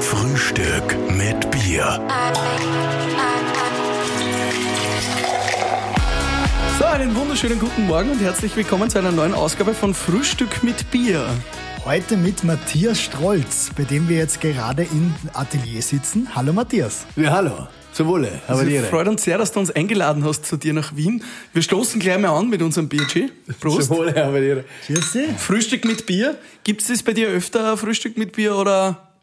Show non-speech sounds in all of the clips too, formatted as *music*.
Frühstück mit Bier. So, einen wunderschönen guten Morgen und herzlich willkommen zu einer neuen Ausgabe von Frühstück mit Bier. Heute mit Matthias Strolz, bei dem wir jetzt gerade im Atelier sitzen. Hallo Matthias. Ja, hallo. Zum Wohle. Aber Also, die freut uns sehr, dass du uns eingeladen hast zu dir nach Wien. Wir stoßen gleich mal an mit unserem Bierchen. Prost. Zum Wohle, aber Cheers. Frühstück mit Bier. Gibt es das bei dir öfter, Frühstück mit Bier, oder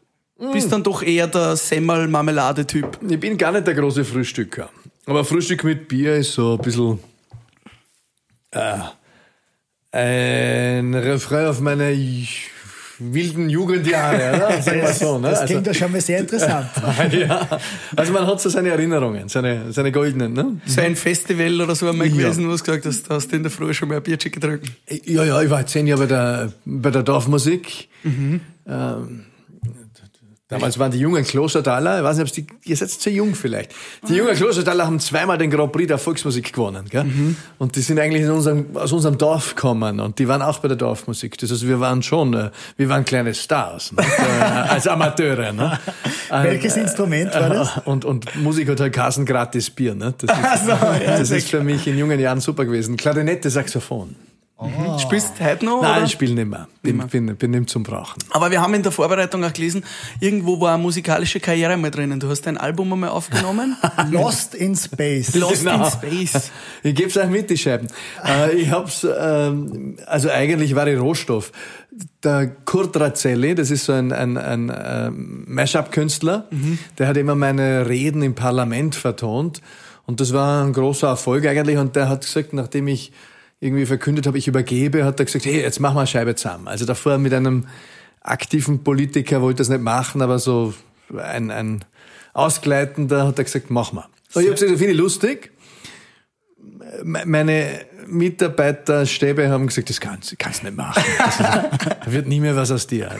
bist dann doch eher der Semmel-Marmelade-Typ? Ich bin gar nicht der große Frühstücker. Aber Frühstück mit Bier ist so ein bisschen äh, ein Refrain auf meine wilden Jugendjahre, oder? *laughs* Sagen wir so, ne? Das klingt ja schon mal sehr interessant. also, *laughs* ja. also man hat so seine Erinnerungen, seine, seine goldenen. Ne? So ein Festival oder so einmal gewesen, wo du gesagt hast, hast du in der Früh schon mal ein Bierchen getrunken. Ja, ja, ich war zehn Jahre bei der, bei der Dorfmusik. Ähm, damals waren die jungen Klostertaler, ich weiß nicht, ob die, ihr seid zu jung vielleicht. Die jungen Klostertaler haben zweimal den Grand Prix der Volksmusik gewonnen. Gell? Und die sind eigentlich unserem, aus unserem Dorf gekommen und die waren auch bei der Dorfmusik. Das heißt, wir waren schon, äh, wir waren kleine Stars ne? *laughs* äh, als Amateure. Ne? *laughs* Welches Instrument war das? *laughs* Und, und Musik hat halt Kassen gratis Bier. Ne? Das, ist, das ist für mich in jungen Jahren super gewesen. Klarinette, Saxophon. Spielst du heute noch? Nein, oder? ich spiele nicht mehr. Bin, bin, bin nicht zum Brauchen. Aber wir haben in der Vorbereitung auch gelesen, irgendwo war eine musikalische Karriere mal drinnen. Du hast dein Album einmal aufgenommen. *laughs* Lost in Space. Lost Genau. in Space. *laughs* Ich gebe es euch mit, die Scheiben. äh, ich hab's, ähm, also eigentlich war ich Rohstoff. Der Kurt Razzelli, das ist so ein, ein, ein ähm, Mashup-Künstler, der hat immer meine Reden im Parlament vertont. Und das war ein großer Erfolg eigentlich. Und der hat gesagt, nachdem ich irgendwie verkündet habe, ich übergebe, hat er gesagt, hey, jetzt machen wir eine Scheibe zusammen. Also davor mit einem aktiven Politiker wollte das nicht machen, aber so ein, ein Ausgleitender hat er gesagt, mach mal. Und ich habe gesagt, das finde ich lustig. Me- Meine Mitarbeiterstäbe haben gesagt, das kannst, kannst nicht machen. Das *laughs* da wird nie mehr was aus dir.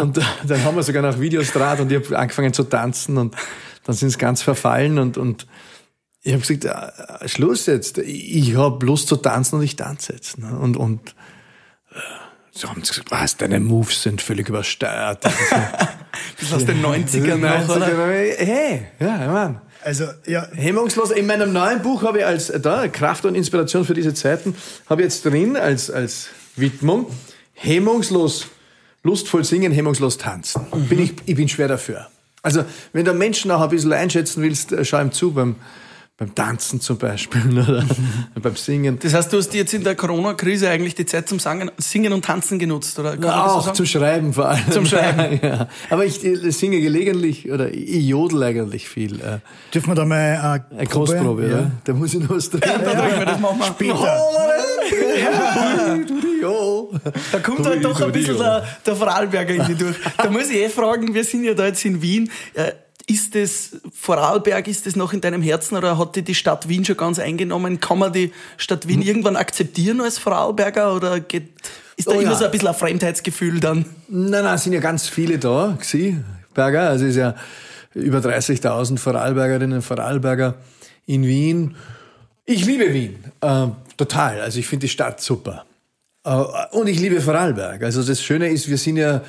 Und dann haben wir sogar noch Videos draht und ich habe angefangen zu tanzen und dann sind sie ganz verfallen und, und ich habe gesagt, äh, Schluss jetzt. Ich habe Lust zu tanzen und ich tanze jetzt. ne? Und, und äh, so haben sie gesagt, was, deine Moves sind völlig übersteuert. Das ist *laughs* aus den 90ern noch, oder? Hey, ja, Mann. Also, ja, Hemmungslos. In meinem neuen Buch habe ich als da Kraft und Inspiration für diese Zeiten habe ich jetzt drin als als Widmung hemmungslos, lustvoll singen, hemmungslos tanzen. Bin ich, ich bin schwer dafür. Also wenn du Menschen auch ein bisschen einschätzen willst, äh, schau ihm zu beim beim Tanzen zum Beispiel *laughs* oder *laughs* beim Singen. Das heißt, du hast jetzt in der Corona-Krise eigentlich die Zeit zum Singen und Tanzen genutzt, oder? So auch sagen? zum Schreiben vor allem. Zum Schreiben. *laughs* ja. Aber ich äh, singe gelegentlich oder ich jodel eigentlich viel. Äh, dürfen wir da mal äh, Eine Kostprobe, Ja. oder? Da muss ich noch was drin. Da drücken wir das machen wir. Später. Da kommt halt doch ein bisschen der, der Vorarlberger in die durch. Da muss ich eh fragen, wir sind ja da jetzt in Wien. Ist das Vorarlberg, ist das noch in deinem Herzen oder hat die die Stadt Wien schon ganz eingenommen? Kann man die Stadt Hm. Wien irgendwann akzeptieren als Vorarlberger oder geht, ist da Oh immer ja. so ein bisschen ein Fremdheitsgefühl dann? Nein, nein, es sind ja ganz viele da, gewesen, Berger. Also es ist ja über 30.000 Vorarlbergerinnen und Vorarlberger in Wien. Ich liebe Wien, äh, total. Also ich finde die Stadt super. Äh, und ich liebe Vorarlberg. Also das Schöne ist, wir sind ja,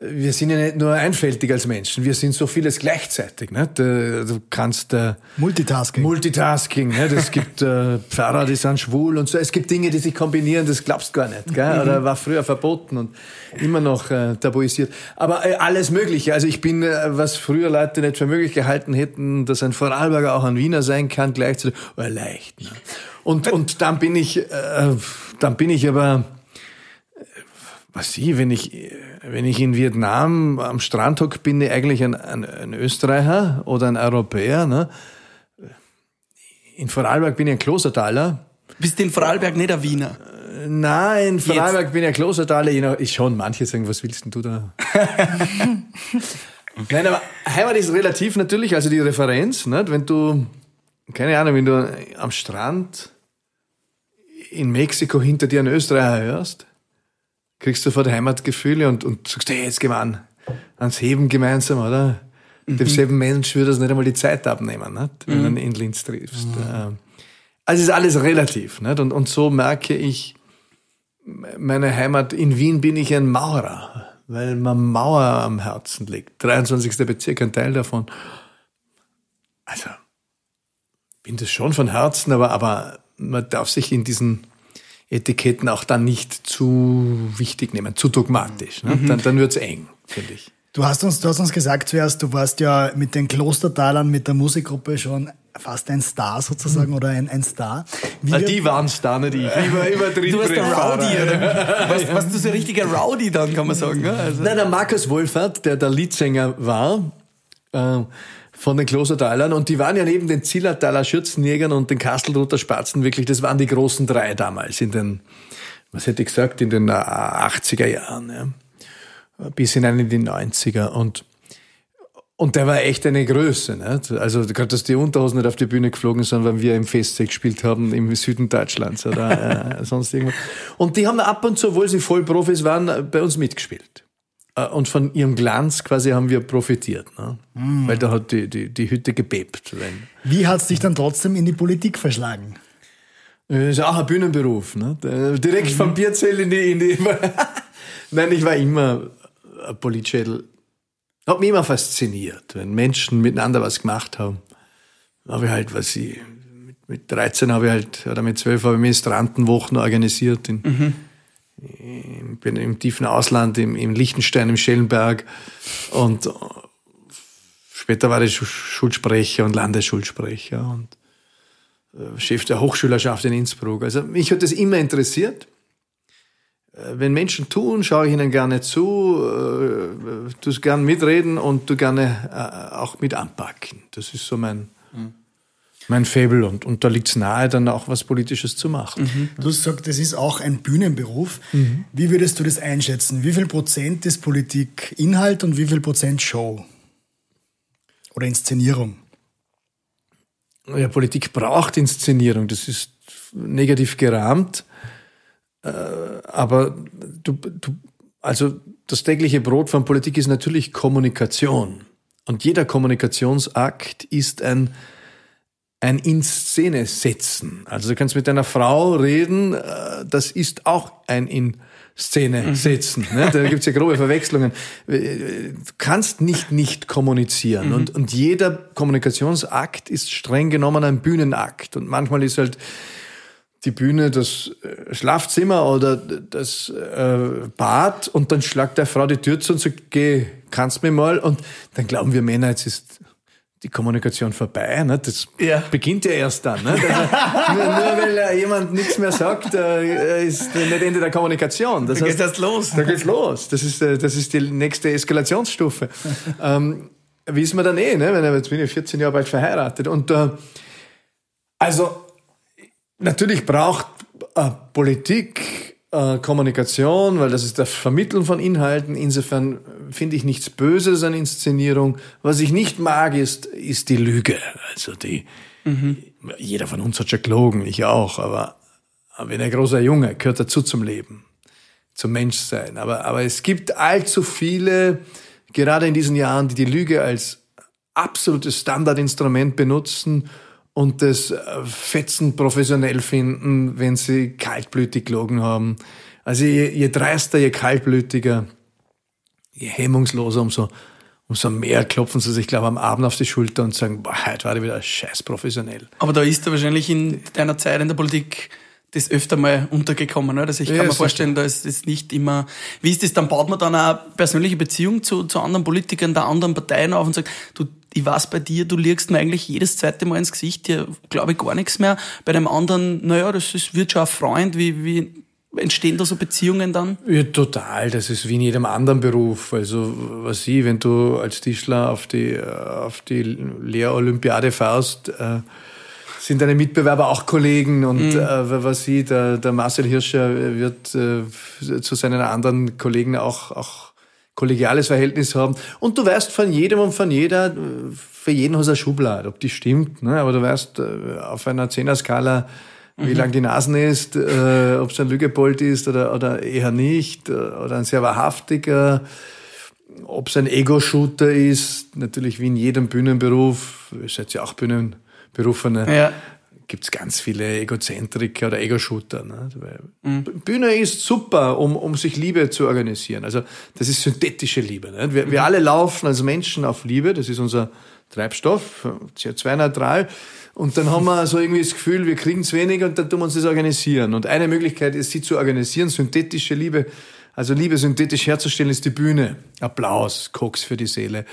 wir sind ja nicht nur einfältig als Menschen, wir sind so vieles gleichzeitig. Nicht? Du kannst äh, Multitasking. Multitasking, ne? es gibt äh, Pfarrer, die sind schwul und so. Es gibt Dinge, die sich kombinieren, das glaubst du gar nicht. Gell? Oder war früher verboten und immer noch äh, tabuisiert. Aber äh, alles Mögliche. Also ich bin, äh, was früher Leute nicht für möglich gehalten hätten, dass ein Vorarlberger auch ein Wiener sein kann, gleichzeitig, oh, leicht. Ne? Und, und dann bin ich, äh, dann bin ich aber, äh, was ich, wenn ich, äh, wenn ich in Vietnam am Strand hock, bin ich eigentlich ein, ein, ein Österreicher oder ein Europäer. Ne? In Vorarlberg bin ich ein Klostertaler. Bist du in Vorarlberg nicht ein Wiener? Nein, in Vorarlberg bin ich ein Klostertaler. Ich schon, manche sagen, was willst denn du da? *laughs* Nein, aber Heimat ist relativ natürlich, also die Referenz, nicht? wenn du, keine Ahnung, wenn du am Strand in Mexiko hinter dir einen Österreicher hörst, kriegst du sofort Heimatgefühle und, und sagst, hey, jetzt gehen wir an, ans Heben gemeinsam, oder? Demselben Mensch würde das nicht einmal die Zeit abnehmen, nicht? wenn du ihn in Linz triffst. Ähm, Also es ist alles relativ. Nicht? Und, und so merke ich, meine Heimat, in Wien bin ich ein Maurer. weil man Mauer am Herzen liegt. 23. Bezirk, ein Teil davon. Also, bin das schon von Herzen, aber, aber man darf sich in diesen Etiketten auch dann nicht zu wichtig nehmen, zu dogmatisch. Ne? Mhm. Dann, dann wird's eng, finde ich. Du hast, uns, du hast uns gesagt zuerst, du warst ja mit den Klostertalern, mit der Musikgruppe schon fast ein Star sozusagen oder ein, ein Star. Wie ah, die waren Star, nicht ich. Ich *laughs* war immer Du warst der Rowdy, oder? Was, warst du so ein richtiger Rowdy dann, kann man sagen. Ne? Also. Nein, der Markus Wolfert, der der Leadsänger war, äh, von den Klostertalern und die waren ja neben den Zillertaler Schürzenjägern und den Kastelroter Spatzen wirklich, das waren die großen drei damals in den, was hätte ich gesagt, in den 80er Jahren. Ja bis hinein in die 90er und und der war echt eine Größe. Nicht? Also gerade, dass die Unterhosen nicht auf die Bühne geflogen sind, wenn wir im Festzeit gespielt haben im Süden Deutschlands oder äh, *laughs* sonst irgendwo. Und die haben ab und zu, obwohl sie Vollprofis waren, bei uns mitgespielt. Äh, und von ihrem Glanz quasi haben wir profitiert. Ne? Mm. Weil da hat die, die, die Hütte gebebt. Wie hat es dich dann trotzdem in die Politik verschlagen? Das ist auch ein Bühnenberuf. Ne? Direkt mhm. vom Bierzell in die... In die *laughs* Nein, ich war immer Politschädel hat mich immer fasziniert, wenn Menschen miteinander was gemacht haben. Habe ich halt, was ich, mit 13 habe ich halt, oder mit 12 habe ich Ministrantenwochen organisiert in, mhm. In, bin im tiefen Ausland, im, im Liechtenstein, im Schellenberg und später war ich Schulsprecher und Landesschulsprecher und äh, Chef der Hochschülerschaft in Innsbruck. Also mich hat das immer interessiert. Äh, wenn Menschen tun, schaue ich ihnen gerne zu, äh, tu gern mitreden und tu gerne äh, auch mit anpacken. Das ist so mein, mhm. Mein Fable und, und da liegt es nahe, dann auch was Politisches zu machen. Mhm. Du hast gesagt, das ist auch ein Bühnenberuf. Mhm. Wie würdest du das einschätzen? Wie viel Prozent ist Politik Inhalt und wie viel Prozent Show? Oder Inszenierung? Ja, Politik braucht Inszenierung. Das ist negativ gerahmt. Äh, aber du, du, also das tägliche Brot von Politik ist natürlich Kommunikation. Und jeder Kommunikationsakt ist ein, ein in Szene setzen. Also du kannst mit deiner Frau reden, äh, das ist auch ein in Szene mhm. setzen. Ne? Da gibt's ja grobe Verwechslungen. Du kannst nicht nicht kommunizieren. Mhm. Und, und jeder Kommunikationsakt ist streng genommen ein Bühnenakt. Und manchmal ist halt die Bühne das äh, Schlafzimmer oder das äh, Bad und dann schlagt der Frau die Tür zu und sagt, geh, kannst mir mal. Und dann glauben wir Männer, jetzt ist die Kommunikation vorbei. Ne? Das ja. beginnt ja erst dann. Ne? *laughs* Also, nur, nur weil äh, jemand nichts mehr sagt, äh, ist nicht Ende der Kommunikation. Das da heißt, geht's erst los. Da geht's los. Das ist, äh, das ist die nächste Eskalationsstufe. *laughs* ähm, wissen wir dann eh, ne? Wenn, jetzt bin ich 14 Jahre bald verheiratet. Und äh, also Natürlich braucht äh, Politik äh, Kommunikation, weil das ist das Vermitteln von Inhalten. Insofern finde ich nichts Böses an Inszenierung. Was ich nicht mag, ist, ist die Lüge. Also die, mhm. jeder von uns hat schon gelogen, ich auch, aber, wenn ein großer Junge gehört dazu zum Leben, zum Menschsein. Aber, aber es gibt allzu viele, gerade in diesen Jahren, die die Lüge als absolutes Standardinstrument benutzen und das äh, Fetzen professionell finden, wenn sie kaltblütig gelogen haben. Also je, je dreister, je kaltblütiger, je hemmungsloser, umso, umso mehr klopfen sie sich, glaube ich, am Abend auf die Schulter und sagen, boah, heute war ich wieder scheiß professionell. Aber da ist er wahrscheinlich in deiner Zeit in der Politik das öfter mal untergekommen. Ne? Also ich kann ja, mir vorstellen, da ist das nicht immer. Wie ist das? Dann baut man dann eine persönliche Beziehung zu, zu anderen Politikern der anderen Parteien auf und sagt, du, ich weiß bei dir, du liegst mir eigentlich jedes zweite Mal ins Gesicht, dir glaube ich gar nichts mehr. Bei dem anderen, naja, das ist, wird schon ein Freund. Wie, wie entstehen da so Beziehungen dann? Ja, total. Das ist wie in jedem anderen Beruf. Also, was ich, wenn du als Tischler auf die, auf die Lehrolympiade fährst, äh, sind deine Mitbewerber auch Kollegen und mhm. äh, was sie, der, der Marcel Hirscher wird äh, zu seinen anderen Kollegen auch, auch kollegiales Verhältnis haben. Und du weißt von jedem und von jeder, für jeden hast du eine Schublade, ob die stimmt. Ne? Aber du weißt äh, auf einer Zehner-Skala, wie mhm. lang die Nasen ist, äh, ob es ein Lügebold ist oder, oder eher nicht, äh, oder ein sehr wahrhaftiger, ob es ein Ego-Shooter ist, natürlich wie in jedem Bühnenberuf, ihr seid ja auch Bühnenberufene, ja. gibt's ganz viele Egozentriker oder Ego-Shooter. Ne? Mhm. Bühne ist super, um, um sich Liebe zu organisieren. Also das ist synthetische Liebe. Ne? Wir, wir alle laufen als Menschen auf Liebe, das ist unser Treibstoff, CO2-neutral. Und dann haben wir so irgendwie das Gefühl, wir kriegen es wenig und dann tun wir uns das organisieren. Und eine Möglichkeit ist, sie zu organisieren, synthetische Liebe, also Liebe synthetisch herzustellen, ist die Bühne. Applaus, Koks für die Seele.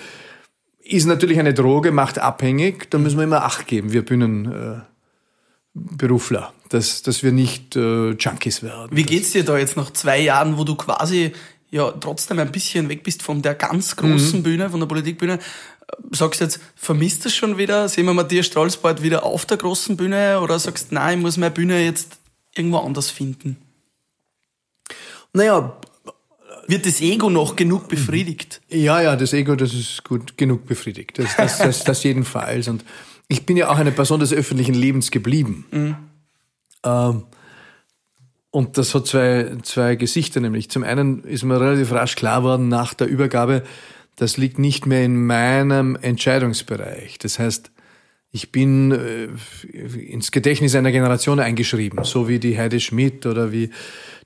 Ist natürlich eine Droge, macht abhängig, da müssen wir immer Acht geben, wir Bühnenberufler, äh, dass, dass wir nicht äh, Junkies werden. Wie geht's dir da jetzt nach zwei Jahren, wo du quasi ja trotzdem ein bisschen weg bist von der ganz großen mhm. Bühne, von der Politikbühne? Sagst du jetzt, vermisst du es schon wieder? Sehen wir Matthias Strauß bald wieder auf der großen Bühne? Oder sagst du, nein, ich muss meine Bühne jetzt irgendwo anders finden? Naja, wird das Ego noch genug befriedigt? Ja, ja, das Ego, das ist gut genug befriedigt. Das, das, das, das jedenfalls. Und ich bin ja auch eine Person des öffentlichen Lebens geblieben. Mhm. Ähm, und das hat zwei, zwei Gesichter, nämlich zum einen ist mir relativ rasch klar worden nach der Übergabe, das liegt nicht mehr in meinem Entscheidungsbereich. Das heißt, ich bin äh, ins Gedächtnis einer Generation eingeschrieben, so wie die Heide Schmidt oder wie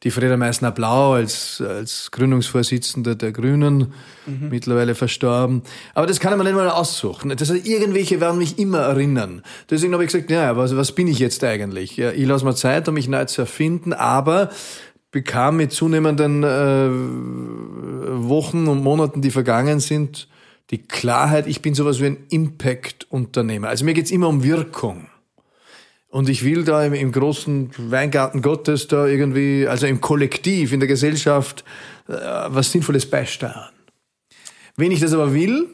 die Freda Meissner-Blau als, als Gründungsvorsitzende der Grünen, mhm. mittlerweile verstorben. Aber das kann man nicht mal aussuchen. Das heißt, irgendwelche werden mich immer erinnern. Deswegen habe ich gesagt, ja, was, was bin ich jetzt eigentlich? Ja, ich lasse mir Zeit, um mich neu zu erfinden, aber bekam mit zunehmenden äh, Wochen und Monaten, die vergangen sind, die Klarheit, ich bin sowas wie ein Impact-Unternehmer. Also mir geht's immer um Wirkung. Und ich will da im, im, großen Weingarten Gottes da irgendwie, also im Kollektiv, in der Gesellschaft, äh, was Sinnvolles beisteuern. Wenn ich das aber will,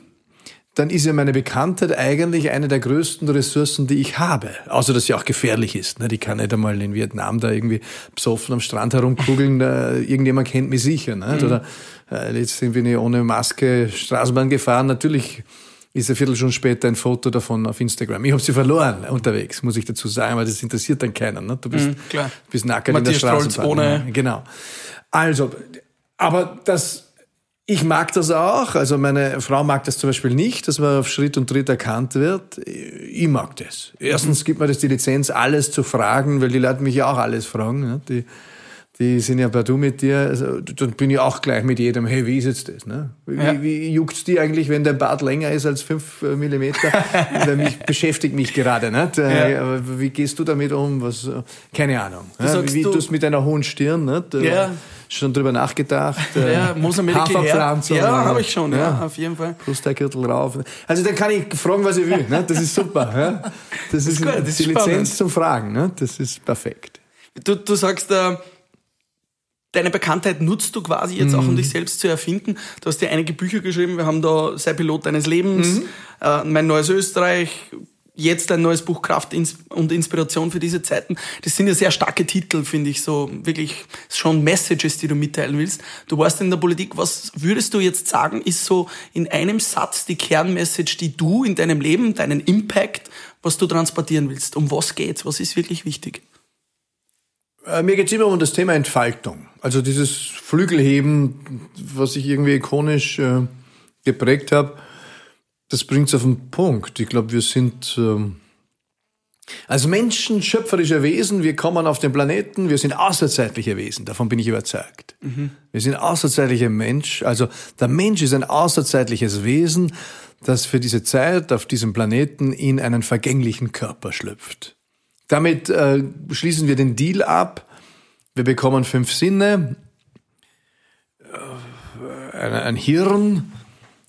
dann ist ja meine Bekanntheit eigentlich eine der größten Ressourcen, die ich habe. Außer, dass sie auch gefährlich ist. Ne? Die kann nicht einmal in Vietnam da irgendwie besoffen am Strand herumkugeln. *laughs* Irgendjemand kennt mich sicher. Nicht? Mhm. Oder äh, jetzt bin ich ohne Maske Straßenbahn gefahren. Natürlich ist eine Viertelstunde später ein Foto davon auf Instagram. Ich habe sie verloren unterwegs, muss ich dazu sagen, weil das interessiert dann keinen. Ne? Du bist, mhm, klar. bist nackert in der Straßenbahn. Ohne. Genau. Also, aber das ich mag das auch. Also meine Frau mag das zum Beispiel nicht, dass man auf Schritt und Tritt erkannt wird. Ich mag das. Erstens gibt mir das die Lizenz, alles zu fragen, weil die Leute mich ja auch alles fragen. Die, die sind ja bei du mit dir. Also, dann bin ich auch gleich mit jedem, hey, wie ist jetzt das? Ne? Wie, ja. wie juckt's dir eigentlich, wenn dein Bart länger ist als fünf äh, Millimeter? *laughs* weil mich beschäftigt mich gerade. Nicht? Äh, ja. Wie gehst du damit um? Was, äh, keine Ahnung. Wie, wie du es mit deiner hohen Stirn? Nicht? Ja schon drüber nachgedacht. Ja, äh, Mosambik Haferpflanzung. Ja, habe ich schon, ja, ja, auf jeden Fall. Brustteilgürtel rauf. Also da kann ich fragen, was ich will. Ne? Das ist super. Ja? Das, das ist, gut, das ist die spannend. Lizenz zum Fragen. Ne? Das ist perfekt. Du, du sagst, äh, deine Bekanntheit nutzt du quasi jetzt mhm. auch, um mhm. dich selbst zu erfinden. Du hast ja einige Bücher geschrieben. Wir haben da Sei Pilot deines Lebens, mhm. äh, Mein neues Österreich, jetzt ein neues Buch Kraft und Inspiration für diese Zeiten. Das sind ja sehr starke Titel, finde ich, so wirklich schon Messages, die du mitteilen willst. Du warst in der Politik, was würdest du jetzt sagen, ist so in einem Satz die Kernmessage, die du in deinem Leben, deinen Impact, was du transportieren willst? Um was geht's? Was ist wirklich wichtig? Äh, mir geht's immer um das Thema Entfaltung. Also dieses Flügelheben, was ich irgendwie ikonisch äh, geprägt habe das bringt es auf den Punkt. Ich glaube, wir sind ähm, als Menschen schöpferische Wesen, wir kommen auf den Planeten, wir sind außerzeitliche Wesen, davon bin ich überzeugt. Mhm. Wir sind außerzeitliche Mensch, also der Mensch ist ein außerzeitliches Wesen, das für diese Zeit auf diesem Planeten in einen vergänglichen Körper schlüpft. Damit äh, schließen wir den Deal ab, wir bekommen fünf Sinne, äh, ein, ein Hirn,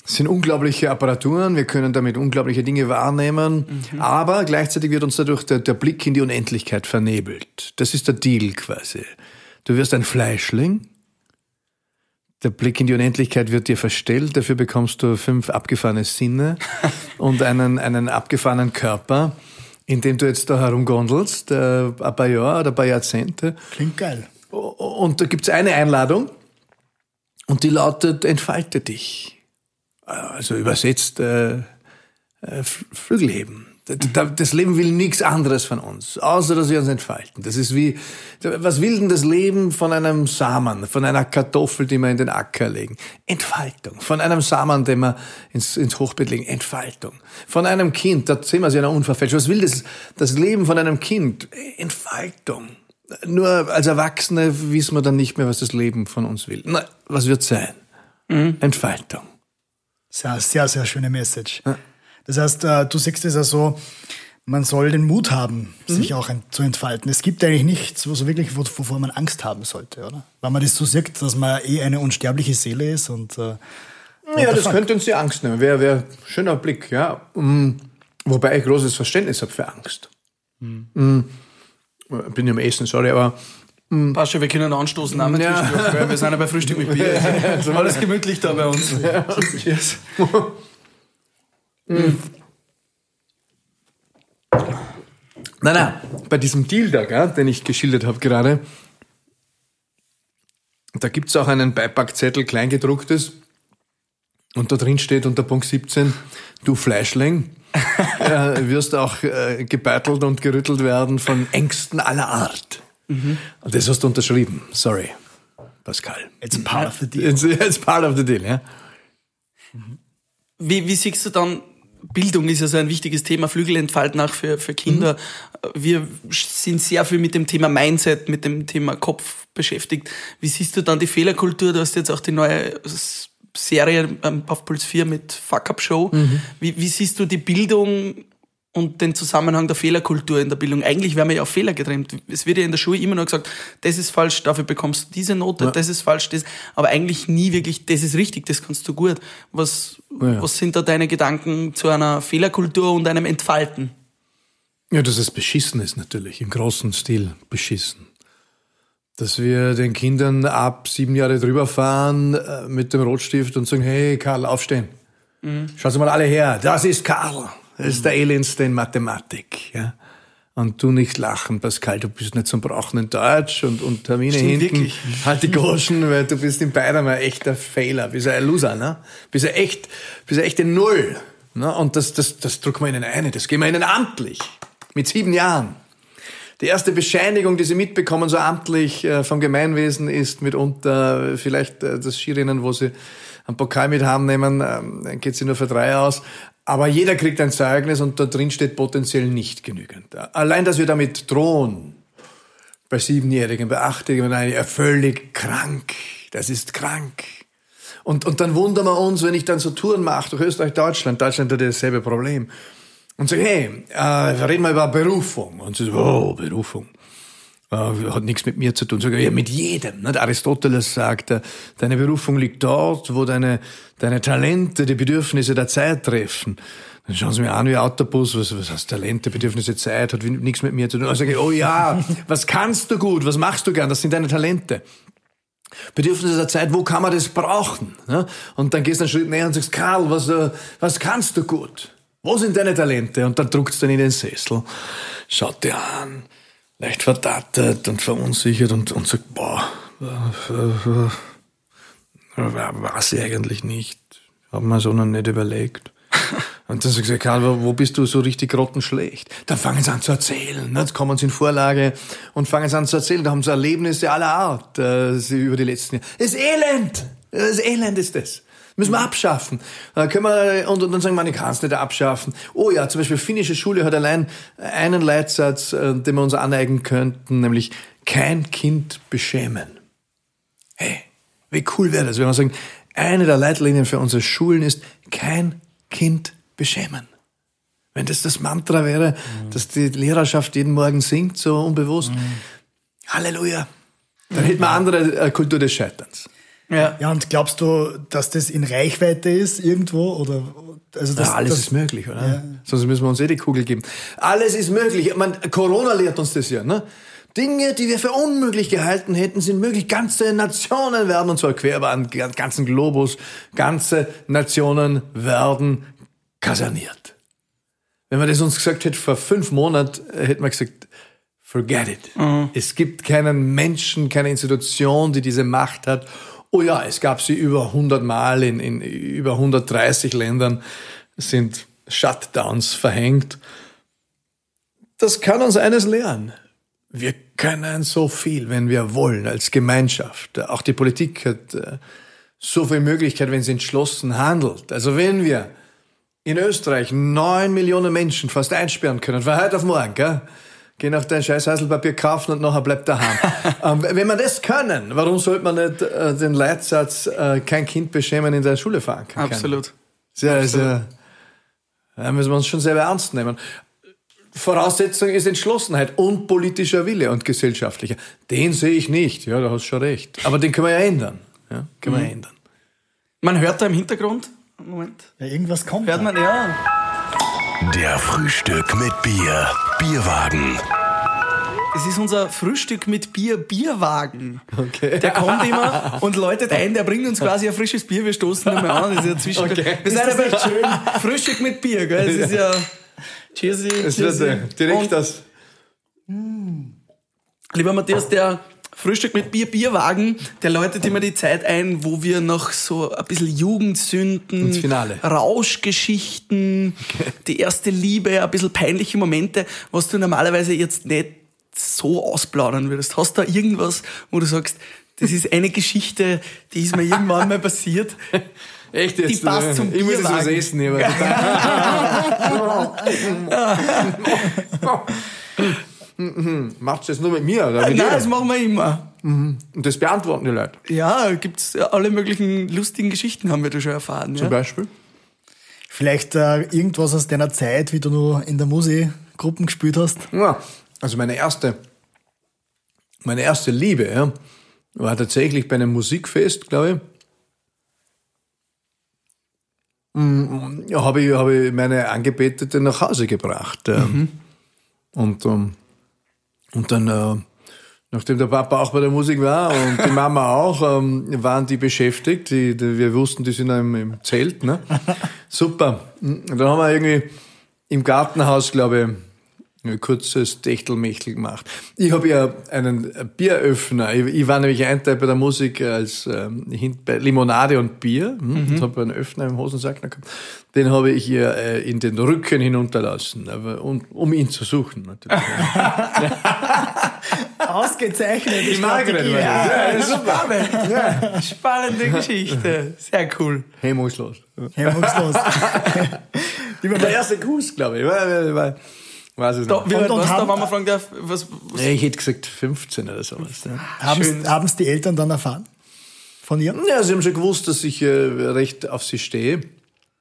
es sind unglaubliche Apparaturen, wir können damit unglaubliche Dinge wahrnehmen, mhm. aber gleichzeitig wird uns dadurch der, der, Blick in die Unendlichkeit vernebelt. Das ist der Deal quasi. Du wirst ein Fleischling, der Blick in die Unendlichkeit wird dir verstellt, dafür bekommst du fünf abgefahrene Sinne *laughs* und einen, einen abgefahrenen Körper, in dem du jetzt da herumgondelst, äh, ein paar Jahre oder ein paar Jahrzehnte. Klingt geil. Und da gibt's eine Einladung und die lautet, entfalte dich also übersetzt äh, äh, Flügel heben. Das Leben will nichts anderes von uns, außer dass wir uns entfalten. Das ist wie, was will denn das Leben von einem Samen, von einer Kartoffel, die wir in den Acker legen? Entfaltung. Von einem Samen, den wir ins, ins Hochbett legen? Entfaltung. Von einem Kind, da sehen wir es ja noch unverfälscht. Was will das, das Leben von einem Kind? Entfaltung. Nur als Erwachsene wissen wir dann nicht mehr, was das Leben von uns will. Na, was wird sein? Mhm. Entfaltung. Sehr, sehr, sehr schöne Message. Ja. Das heißt, äh, du siehst es ja so, man soll den Mut haben, mhm. sich auch zu entfalten. Es gibt eigentlich nichts, so wirklich, wovor man Angst haben sollte, oder? Weil man das so sieht, dass man eh eine unsterbliche Seele ist und. Äh, ja, das könnte uns die Angst nehmen. Wäre wär schöner Blick, ja. Mm, wobei ich großes Verständnis habe für Angst. Mhm. Bin ja am Essen, sorry, aber Mm. Passt schon, wir können anstoßen, auch mit ja. Frühstück, wir sind ja bei Frühstück mit Bier. *laughs* Alles gemütlich da bei uns. Ja. Cheers. mm. Nein, nein, bei diesem Deal da, gell, den ich geschildert habe gerade, da gibt es auch einen Beipackzettel, kleingedrucktes, und da drin steht unter Punkt 17, du Fleischling, *laughs* äh, wirst auch äh, gebeitelt und gerüttelt werden von Ängsten aller Art. Mhm. Und das hast du unterschrieben. Sorry, Pascal. It's part of the deal. It's, it's part of the deal, ja. Wie, wie siehst du dann, Bildung ist ja so ein wichtiges Thema, Flügel entfalten auch für, für Kinder. Mhm. Wir sind sehr viel mit dem Thema Mindset, mit dem Thema Kopf beschäftigt. Wie siehst du dann die Fehlerkultur? Du hast jetzt auch die neue Serie ähm, auf Puls 4 mit Fuck Up Show. Mhm. Wie, wie siehst du die Bildung und den Zusammenhang der Fehlerkultur in der Bildung. Eigentlich wären wir ja auf Fehler getrennt. Es wird ja in der Schule immer nur gesagt, das ist falsch, dafür bekommst du diese Note, ja. das ist falsch, das. Aber eigentlich nie wirklich, das ist richtig, das kannst du gut. Was, ja. was sind da deine Gedanken zu einer Fehlerkultur und einem Entfalten? Ja, dass es beschissen ist natürlich, im großen Stil beschissen. Dass wir den Kindern ab sieben Jahre drüber fahren äh, mit dem Rotstift und sagen, hey Karl, aufstehen. Mhm. Schaut mal alle her, das ist Karl. Das ist der Elendste in Mathematik. Ja. Und du nicht lachen, Pascal, du bist nicht zum Brauchen in Deutsch und, und Termine Stimmt, hinten. Wirklich. Halt die Goschen, weil du bist in beidem ein echter Fehler. Bist ein Loser, ne? Bist ein echt, bist ein echte Null. Ne? Und das, das, das drücken wir ihnen ein, das geben wir ihnen amtlich. Mit sieben Jahren. Die erste Bescheinigung, die sie mitbekommen, so amtlich äh, vom Gemeinwesen, ist mitunter vielleicht äh, das Skirennen, wo sie einen Pokal mit haben nehmen, ähm, dann geht sie nur für drei aus. Aber jeder kriegt ein Zeugnis und da drin steht potenziell nicht genügend. Allein, dass wir damit drohen, bei Siebenjährigen, bei Achtjährigen, nein, ja, völlig krank. Das ist krank. Und, und dann wundern wir uns, wenn ich dann so Touren mache durch Österreich, Deutschland. Deutschland hat dasselbe Problem. Und sage, hey, äh, reden wir über Berufung. Und sie so, oh, Berufung. Äh, hat nichts mit mir zu tun, sogar ja mit jedem. Nicht? Aristoteles sagt, äh, deine Berufung liegt dort, wo deine, deine Talente die Bedürfnisse der Zeit treffen. Dann schauen Sie mir an wie Autobus, was, was heißt Talente, Bedürfnisse, Zeit, hat nichts mit mir zu tun. Dann sage ich, oh ja, *laughs* was kannst du gut, was machst du gern, das sind deine Talente. Bedürfnisse der Zeit, wo kann man das brauchen? Und dann gehst du einen Schritt näher und sagst, Karl, was, äh, was kannst du gut? Wo sind deine Talente? Und dann druckst du dann in den Sessel, schaut dir an, leicht verdattert und verunsichert und, und sagt, boah, weiß ich eigentlich nicht. Haben wir so noch nicht überlegt. *laughs* Und dann sagt sie, Karl, wo bist du so richtig grottenschlecht? Dann fangen sie an zu erzählen. Ne? Jetzt kommen sie in Vorlage und fangen sie an zu erzählen. Da haben sie Erlebnisse aller Art äh, über die letzten Jahre. Das ist Elend! Das Elend ist das. Müssen wir abschaffen. Äh, können wir, und, und dann sagen, man, ich kann es nicht abschaffen. Oh ja, zum Beispiel finnische Schule hat allein einen Leitsatz, äh, den wir uns aneignen könnten, nämlich kein Kind beschämen. Hey, wie cool wäre das, wenn wir sagen, eine der Leitlinien für unsere Schulen ist, kein Kind beschämen. Wenn das das Mantra wäre, mhm. dass die Lehrerschaft jeden Morgen singt, so unbewusst. Mhm. Halleluja. Dann hätten wir andere äh, Kultur des Scheiterns. Ja. ja, und glaubst du, dass das in Reichweite ist irgendwo? Oder, also das, ja, alles das, ist möglich, oder? Ja. Sonst müssen wir uns eh die Kugel geben. Alles ist möglich. Man, Corona lehrt uns das ja. Ne? Dinge, die wir für unmöglich gehalten hätten, sind möglich. Ganze Nationen werden, und zwar quer über den ganzen Globus, ganze Nationen werden kaserniert. Wenn man das uns gesagt hätte vor fünf Monaten, hätten wir gesagt, forget it. Mhm. Es gibt keinen Menschen, keine Institution, die diese Macht hat Oh ja, es gab sie über 100 Mal in, in über 130 Ländern sind Shutdowns verhängt. das kann uns eines lernen. Wir können so viel, wenn wir wollen, als Gemeinschaft. Auch die Politik hat äh, so viel Möglichkeit, wenn sie entschlossen handelt. Also wenn wir in Österreich neun Millionen Menschen fast einsperren können, von heute auf morgen, gell? Geh nach dein scheiß Heiselpapier kaufen und nachher bleibt daheim. *laughs* ähm, wenn wir das können, warum sollte man nicht äh, den Leitsatz äh, kein Kind beschämen in der Schule fahren können? Absolut. Sehr, Absolut. sehr, da müssen wir uns schon selber ernst nehmen. Voraussetzung ist Entschlossenheit und politischer Wille und gesellschaftlicher. Den sehe ich nicht. Ja, da hast du schon recht. Aber den können wir ja ändern. Ja, können mhm. wir ändern. Man hört da im Hintergrund. Moment. Ja, irgendwas kommt. Hört man, ja. Der Frühstück mit Bier. Bierwagen. Es ist unser Frühstück mit Bier, Bierwagen. Okay. Der kommt immer und läutet ein, der bringt uns quasi ein frisches Bier, wir stoßen einmal an. Das ist ja *laughs* zwischen. Okay. Wir sind aber schön. Frühstück mit Bier, gell? Das ist ja. Cheersy. Es wird äh, direkt und, das. Lieber Matthias, der Frühstück mit Bier, Bierwagen, der läutet immer die Zeit ein, wo wir noch so ein bisschen Jugendsünden, Rauschgeschichten, okay. die erste Liebe, ein bisschen peinliche Momente, was du normalerweise jetzt nicht so ausplaudern würdest. Hast du da irgendwas, wo du sagst, das ist eine Geschichte, die ist mir irgendwann mal passiert. *laughs* Echt jetzt? Die passt zum Ich muss jetzt was essen. *laughs* *laughs* hier. Macht das nur mit mir? Oder mit Nein, dir? das machen wir immer. Und das beantworten die Leute. Ja, gibt's alle möglichen lustigen Geschichten, haben wir da schon erfahren. Zum ja? Beispiel? Vielleicht äh, irgendwas aus deiner Zeit, wie du nur in der Musikgruppen gespielt hast. Ja, also meine erste, meine erste Liebe ja, war tatsächlich bei einem Musikfest, glaube ich. Mm, Ja, habe ich, hab ich meine Angebetete nach Hause gebracht. ja. Und, ähm, und dann, äh, nachdem der Papa auch bei der Musik war und die Mama auch, ähm, waren die beschäftigt. Die, die, wir wussten, die sind im, im Zelt. Ne? Super. Und dann haben wir irgendwie im Gartenhaus, glaube ich, ein kurzes Techtelmechtel gemacht. Ich habe ja einen Bieröffner. Ich, ich war nämlich ein Teil bei der Musik als ähm, hin- bei Limonade und Bier. Hm, und habe einen Öffner im Hosensack gehabt. Den habe ich ihr äh, in den Rücken hinunterlassen, aber, um, um ihn zu suchen. Natürlich. *laughs* Ausgezeichnet. Die Margret war das. Ja, spannend. Spannende *laughs* Geschichte. Sehr cool. Hemmungslos. Hemmungslos. *laughs* Der erste Kuss, glaube ich. Weiß Da, nicht. wie Und- alt und warst du, haben- wenn man fragen darf, was, was ich hätte gesagt 15 oder sowas. Ja. Haben es die Eltern dann erfahren? Von ihr? Ja, sie haben schon gewusst, dass ich äh, recht auf sie stehe.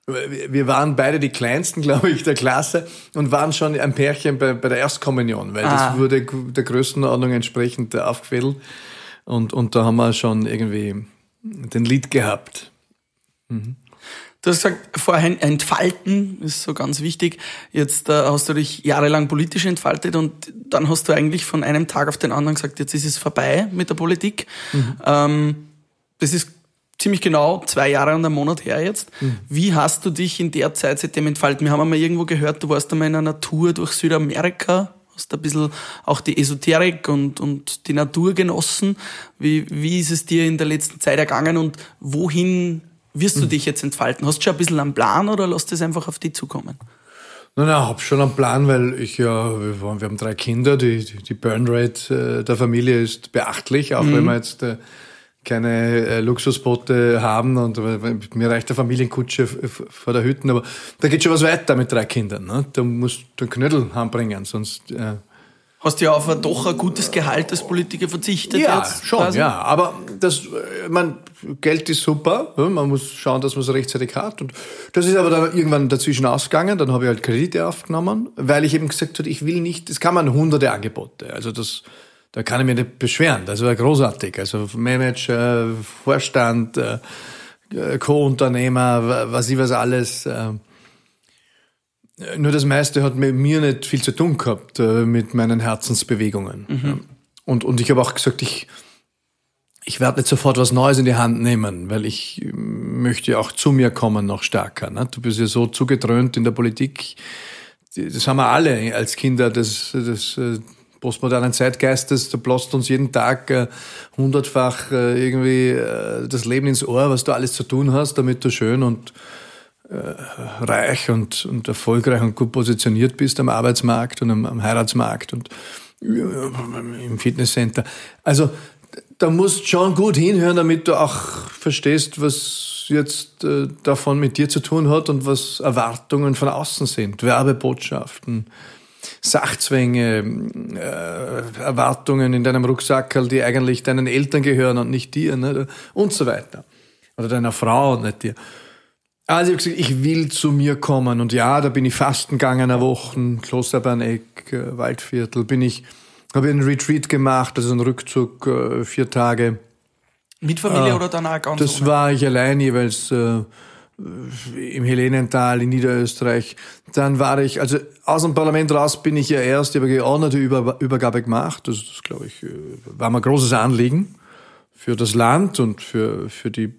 Wir waren beide die Kleinsten, *laughs* glaube ich, der Klasse und waren schon ein Pärchen bei, bei der Erstkommunion, weil Ah. das wurde der Größenordnung entsprechend äh, aufgefädelt. Und, und da haben wir schon irgendwie den Lied gehabt. Du hast gesagt, vorhin entfalten ist so ganz wichtig. Jetzt äh, hast du dich jahrelang politisch entfaltet und dann hast du eigentlich von einem Tag auf den anderen gesagt, jetzt ist es vorbei mit der Politik. Ähm, das ist ziemlich genau zwei Jahre und ein Monat her jetzt. Wie hast du dich in der Zeit seitdem entfalten? Wir haben einmal irgendwo gehört, du warst einmal in einer Tour durch Südamerika, hast ein bisschen auch die Esoterik und, und die Natur genossen. Wie, wie ist es dir in der letzten Zeit ergangen und wohin wirst du dich jetzt entfalten? Hast du schon ein bisschen einen Plan oder lässt es einfach auf dich zukommen? Nein, nein, hab schon einen Plan, weil ich ja, wir, wir haben drei Kinder, die, die, Burnrate äh, der Familie ist beachtlich, auch wenn wir jetzt äh, keine äh, Luxusboote haben und mir reicht der Familienkutsche vor der Hütten, aber da geht schon was weiter mit drei Kindern. Ne? Da musst du den Knödel heimbringen, sonst äh, Hast ja auf ein doch ein gutes Gehalt als Politiker verzichtet ja, jetzt? schon, quasi? ja. Aber das, äh, man, Geld ist super. Man muss schauen, dass man es rechtzeitig hat. Und das ist aber dann irgendwann dazwischen ausgegangen. Dann habe ich halt Kredite aufgenommen, weil ich eben gesagt habe, ich will nicht, es kann man hunderte Angebote. Also das, da kann ich mich nicht beschweren. Das war großartig. Also Manager, Vorstand, äh, Co-Unternehmer, wa- was ich was alles. Äh, nur das meiste hat mit mir nicht viel zu tun gehabt, äh, mit meinen Herzensbewegungen. Ja. Und, und ich habe auch gesagt, ich, ich werde nicht sofort was Neues in die Hand nehmen, weil ich äh, möchte auch zu mir kommen noch stärker. Ne? Du bist ja so zugedröhnt in der Politik. Das haben wir alle als Kinder des, des äh, postmodernen Zeitgeistes. Da bloßt uns jeden Tag äh, hundertfach äh, irgendwie äh, das Leben ins Ohr, was du alles zu tun hast, damit du schön und reich und, und erfolgreich und gut positioniert bist am Arbeitsmarkt und am, am Heiratsmarkt und äh, im Fitnesscenter. Also da musst schon gut hinhören, damit du auch verstehst, was jetzt äh, davon mit dir zu tun hat und was Erwartungen von außen sind. Werbebotschaften, Sachzwänge, äh, Erwartungen in deinem Rucksackerl, die eigentlich deinen Eltern gehören und nicht dir, ne? und so weiter. Oder deiner Frau und nicht dir. Also ich habe gesagt, ich will zu mir kommen. Und ja, da bin ich fasten gegangen eine Woche, Klosterberneck, äh, Waldviertel, bin ich, habe einen Retreat gemacht, also einen Rückzug, äh, vier Tage. Mit Familie äh, oder dann auch ganz Das ohne? war ich allein jeweils äh, im Helenental in Niederösterreich. Dann war ich, also aus dem Parlament raus bin ich ja erst, ich habe eine geordnete Über Übergabe gemacht. Das, das glaube ich, äh, war mir ein großes Anliegen für das Land und für, für die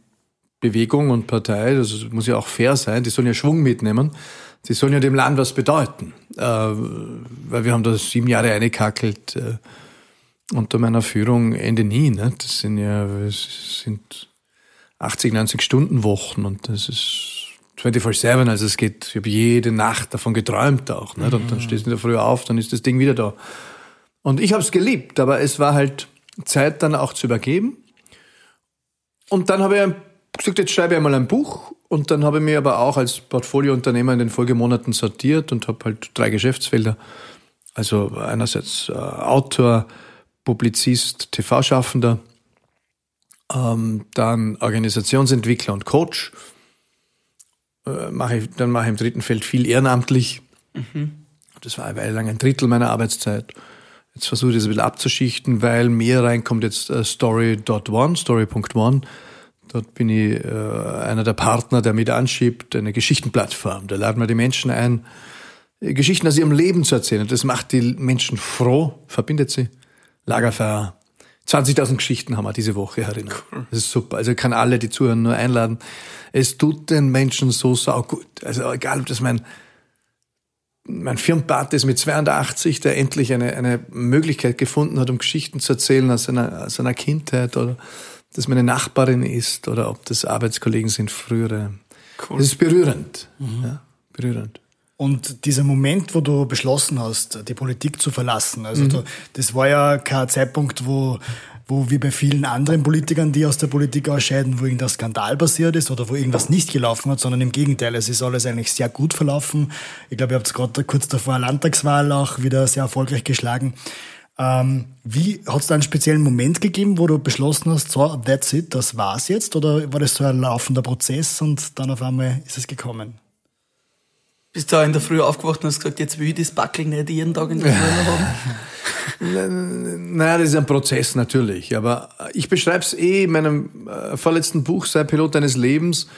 Bewegung und Partei. Das muss ja auch fair sein. Die sollen ja Schwung mitnehmen. Die sollen ja dem Land was bedeuten. Äh, weil wir haben da sieben Jahre eingekackelt äh, unter meiner Führung Ende nie. Ne? Das sind ja, das sind 80, 90 Stunden Wochen und das ist 24-7, also es geht, ich habe jede Nacht davon geträumt auch. Nicht? Und dann stehst du in der Früh auf, dann ist das Ding wieder da. Und ich habe es geliebt, aber es war halt Zeit dann auch zu übergeben. Und dann habe ich gesagt, jetzt schreibe ich einmal ein Buch. Und dann habe ich mir aber auch als Portfoliounternehmer in den Folgemonaten sortiert und habe halt drei Geschäftsfelder. Also einerseits äh, Autor, Publizist, TV-Schaffender ähm, dann Organisationsentwickler und Coach. Äh, mache ich, dann mache ich im dritten Feld viel ehrenamtlich. Mhm. Das war eine Weile lang ein Drittel meiner Arbeitszeit. Jetzt versuche ich das ein bisschen abzuschichten, weil mehr reinkommt jetzt äh, Story.one, Story.one. Dort bin ich äh, einer der Partner, der mit anschiebt, eine Geschichtenplattform. Da laden wir die Menschen ein, Geschichten aus ihrem Leben zu erzählen. Das macht die Menschen froh, verbindet sie. Lagerfeuer, 20.000 Geschichten haben wir diese Woche erinnert. Cool. Das ist super. Also ich kann alle, die zuhören, nur einladen. Es tut den Menschen so saugut. Also egal, ob das mein, mein Firmenpate ist mit 82, der endlich eine, eine Möglichkeit gefunden hat, um Geschichten zu erzählen aus seiner, aus seiner Kindheit oder dass meine Nachbarin ist oder ob das Arbeitskollegen sind, frühere. Cool. Das ist berührend. Mhm. Ja, berührend. Und dieser Moment, wo du beschlossen hast, die Politik zu verlassen, also mhm. du, das war ja kein Zeitpunkt, wo, wo wie bei vielen anderen Politikern, die aus der Politik ausscheiden, wo irgendein Skandal passiert ist oder wo irgendwas nicht gelaufen hat, sondern im Gegenteil, es ist alles eigentlich sehr gut verlaufen. Ich glaube, ihr habt gerade kurz davor Landtagswahl auch wieder sehr erfolgreich geschlagen. Ähm, wie hat es da einen speziellen Moment gegeben, wo du beschlossen hast, so, that's it, das war's jetzt? Oder war das so ein laufender Prozess und dann auf einmal ist es gekommen? Bist du auch in der Früh aufgewacht und hast gesagt, jetzt will ich das Backel nicht jeden Tag in der Früh *laughs* haben? naja, das ist ein Prozess natürlich. Aber ich beschreibe es eh in meinem äh, vorletzten Buch, Sei Pilot deines Lebens,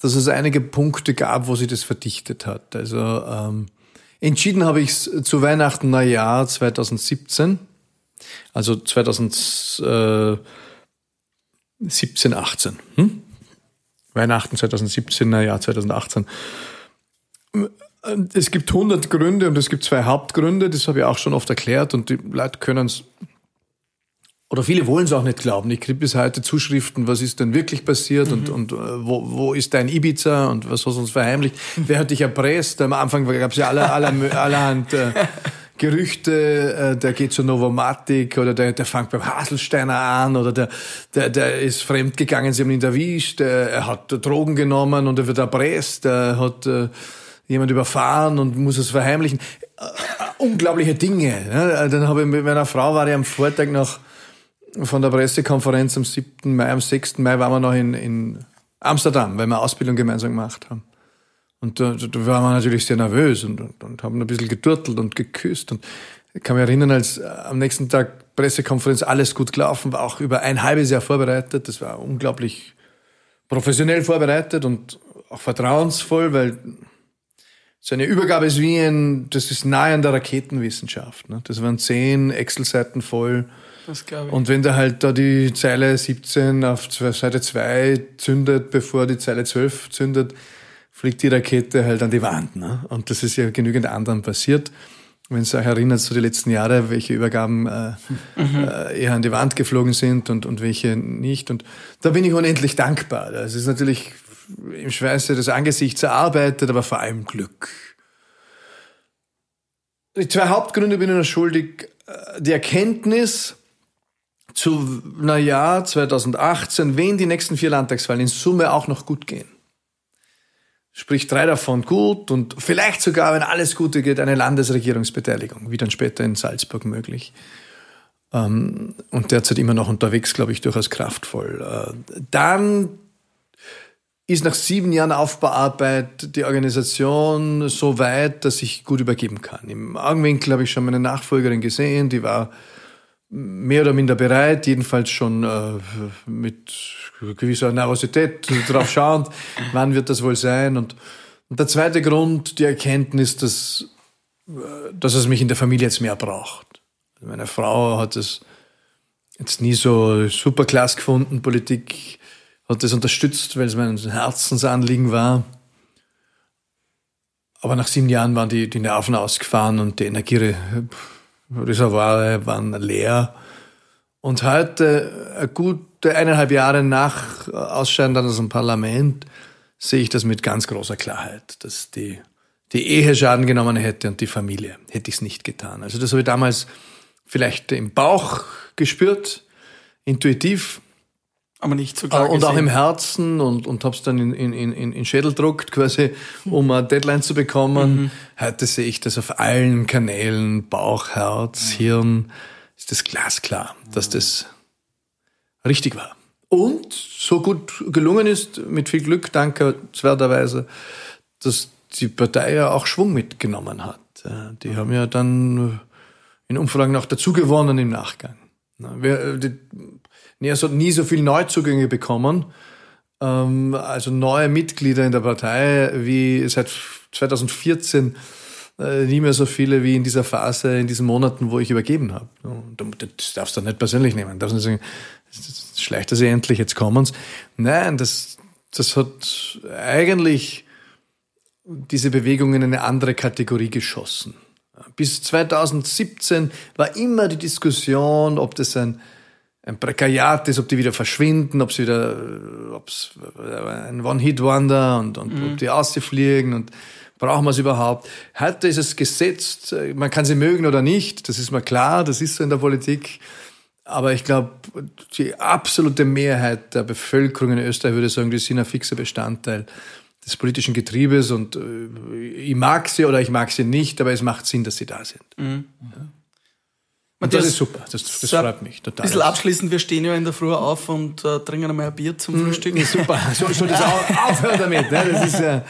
dass es einige Punkte gab, wo sich das verdichtet hat. Also ähm, entschieden habe ich es zu Weihnachten, Neujahr 2017. Also 2017, 18. Hm? Weihnachten 2017, Neujahr 2018. Es gibt 100 Gründe und es gibt zwei Hauptgründe, das habe ich auch schon oft erklärt und die Leute können es, oder viele wollen es auch nicht glauben. Ich kriege bis heute Zuschriften, was ist denn wirklich passiert mhm. und, und äh, wo, wo ist dein Ibiza und was hast du uns verheimlicht? *laughs* Wer hat dich erpresst? Am Anfang gab es ja aller, aller, allerhand äh, Gerüchte, äh, der geht zur Novomatic oder der, der fängt beim Haselsteiner an oder der, der, der ist fremdgegangen, sie haben ihn erwischt, er hat Drogen genommen und er wird erpresst, er hat... Äh, jemand überfahren und muss es verheimlichen. Äh, unglaubliche Dinge. Dann habe ich mit meiner Frau war ich am Vortag noch von der Pressekonferenz am 7. Mai, am 6. Mai waren wir noch in, in Amsterdam, weil wir Ausbildung gemeinsam gemacht haben. Und da, da waren wir natürlich sehr nervös und, und, und haben ein bisschen geturtelt und geküsst. Und ich kann mich erinnern, als äh, am nächsten Tag Pressekonferenz alles gut gelaufen war, auch über ein halbes Jahr vorbereitet. Das war unglaublich professionell vorbereitet und auch vertrauensvoll, weil so eine Übergabe ist wie ein, das ist nahe an der Raketenwissenschaft. Ne? Das waren zehn Excel-Seiten voll. Das glaube ich. Und wenn da halt da die Zeile 17 auf Seite 2 zündet, bevor die Zeile 12 zündet, fliegt die Rakete halt an die Wand. Ne? Und das ist ja genügend anderen passiert. Wenn es euch erinnert, so die letzten Jahre, welche Übergaben äh, mhm. äh, eher an die Wand geflogen sind und, und welche nicht. Und da bin ich unendlich dankbar. Das ist natürlich im Schweiße des Angesichts erarbeitet, aber vor allem Glück. Die zwei Hauptgründe bin ich noch schuldig. Äh, die Erkenntnis zu, na ja, 2018, wen die nächsten vier Landtagswahlen in Summe auch noch gut gehen. Sprich drei davon gut und vielleicht sogar, wenn alles Gute geht, eine Landesregierungsbeteiligung, wie dann später in Salzburg möglich. Ähm, und derzeit immer noch unterwegs, glaube ich, durchaus kraftvoll. Äh, dann ist nach sieben Jahren Aufbauarbeit die Organisation so weit, dass ich gut übergeben kann. Im Augenwinkel habe ich schon meine Nachfolgerin gesehen, die war mehr oder minder bereit, jedenfalls schon äh, mit gewisser Nervosität *laughs* drauf schauend, wann wird das wohl sein. Und, und der zweite Grund, die Erkenntnis, dass, äh, dass es mich in der Familie jetzt mehr braucht. Meine Frau hat es jetzt nie so super klasse gefunden, Politik, hat das unterstützt, weil es mein Herzensanliegen war. Aber nach sieben Jahren waren die, die Nerven ausgefahren und die Energiereservoire waren leer. Und heute, gute eineinhalb Jahre nach Ausscheiden dann aus dem Parlament, sehe ich das mit ganz großer Klarheit, dass die, die Ehe Schaden genommen hätte und die Familie hätte ich es nicht getan. Also das habe ich damals vielleicht im Bauch gespürt, intuitiv. Aber nicht so klar Und gesehen. auch im Herzen und, und habe es dann in, in, in, in Schädel druckt, quasi, um eine Deadline zu bekommen. Mhm. Heute sehe ich das auf allen Kanälen, Bauch, Herz, Hirn, ist das glasklar, dass das richtig war. Und so gut gelungen ist, mit viel Glück, dankenswerterweise, dass die Partei ja auch Schwung mitgenommen hat. Die haben ja dann in Umfragen noch dazugewonnen im Nachgang. Wir, die, NEAS hat nie so viele Neuzugänge bekommen, ähm, also neue Mitglieder in der Partei, wie seit 2014 äh, nie mehr so viele wie in dieser Phase, in diesen Monaten, wo ich übergeben habe. Das darfst du nicht persönlich nehmen. Darfst nicht sagen, schleicht das endlich, jetzt kommen's. Nein, das, das hat eigentlich diese Bewegung in eine andere Kategorie geschossen. Bis 2017 war immer die Diskussion, ob das ein, ein Prekariat ist, ob die wieder verschwinden, ob es wieder, ob es ein One-Hit-Wonder und, und mhm. ob die ausfliegen und brauchen wir es überhaupt. Heute ist es gesetzt, man kann sie mögen oder nicht, das ist mir klar, das ist so in der Politik. Aber ich glaube, die absolute Mehrheit der Bevölkerung in Österreich würde sagen, die sind ein fixer Bestandteil des politischen Getriebes und äh, ich mag sie oder ich mag sie nicht, aber es macht Sinn, dass sie da sind. Mhm. Ja. Und das, das, ist super, das, das so freut mich total. Ein bisschen abschließend, wir stehen ja in der Früh auf und äh, trinken einmal ein Bier zum mhm. Frühstück. Ja, super, *laughs* so soll das auch aufhören damit. Ne? Das, ist, äh,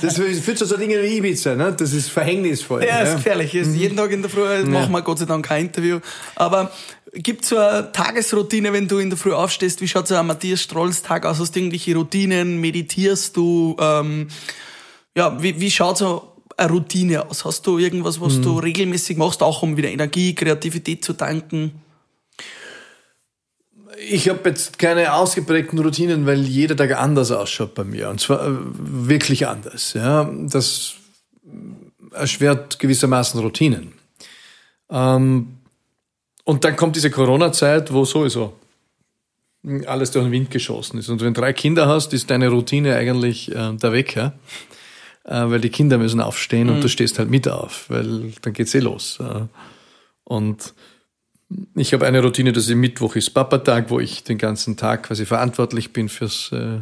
das führt zu so Dingen wie Ibiza, ne? das ist verhängnisvoll. Ja, ist gefährlich. Mhm. Jeden Tag in der Früh ja. machen wir Gott sei Dank kein Interview. Aber gibt es so eine Tagesroutine, wenn du in der Früh aufstehst? Wie schaut so ein Matthias Strolls Tag aus? Hast du irgendwelche Routinen? Meditierst du? Ähm, ja, wie, wie schaut so eine Routine aus? Hast du irgendwas, was mhm. du regelmäßig machst, auch um wieder Energie, Kreativität zu tanken? Ich habe jetzt keine ausgeprägten Routinen, weil jeder Tag anders ausschaut bei mir. Und zwar äh, wirklich anders. Ja, das erschwert gewissermaßen Routinen. Ähm, und dann kommt diese Corona-Zeit, wo sowieso alles durch den Wind geschossen ist. Und wenn du drei Kinder hast, ist deine Routine eigentlich äh, da weg. Ja? Äh, weil die Kinder müssen aufstehen mhm. und du stehst halt mit auf, weil dann geht's eh los. Und ich habe eine Routine, dass im Mittwoch ist Papa-Tag, wo ich den ganzen Tag quasi verantwortlich bin fürs, äh,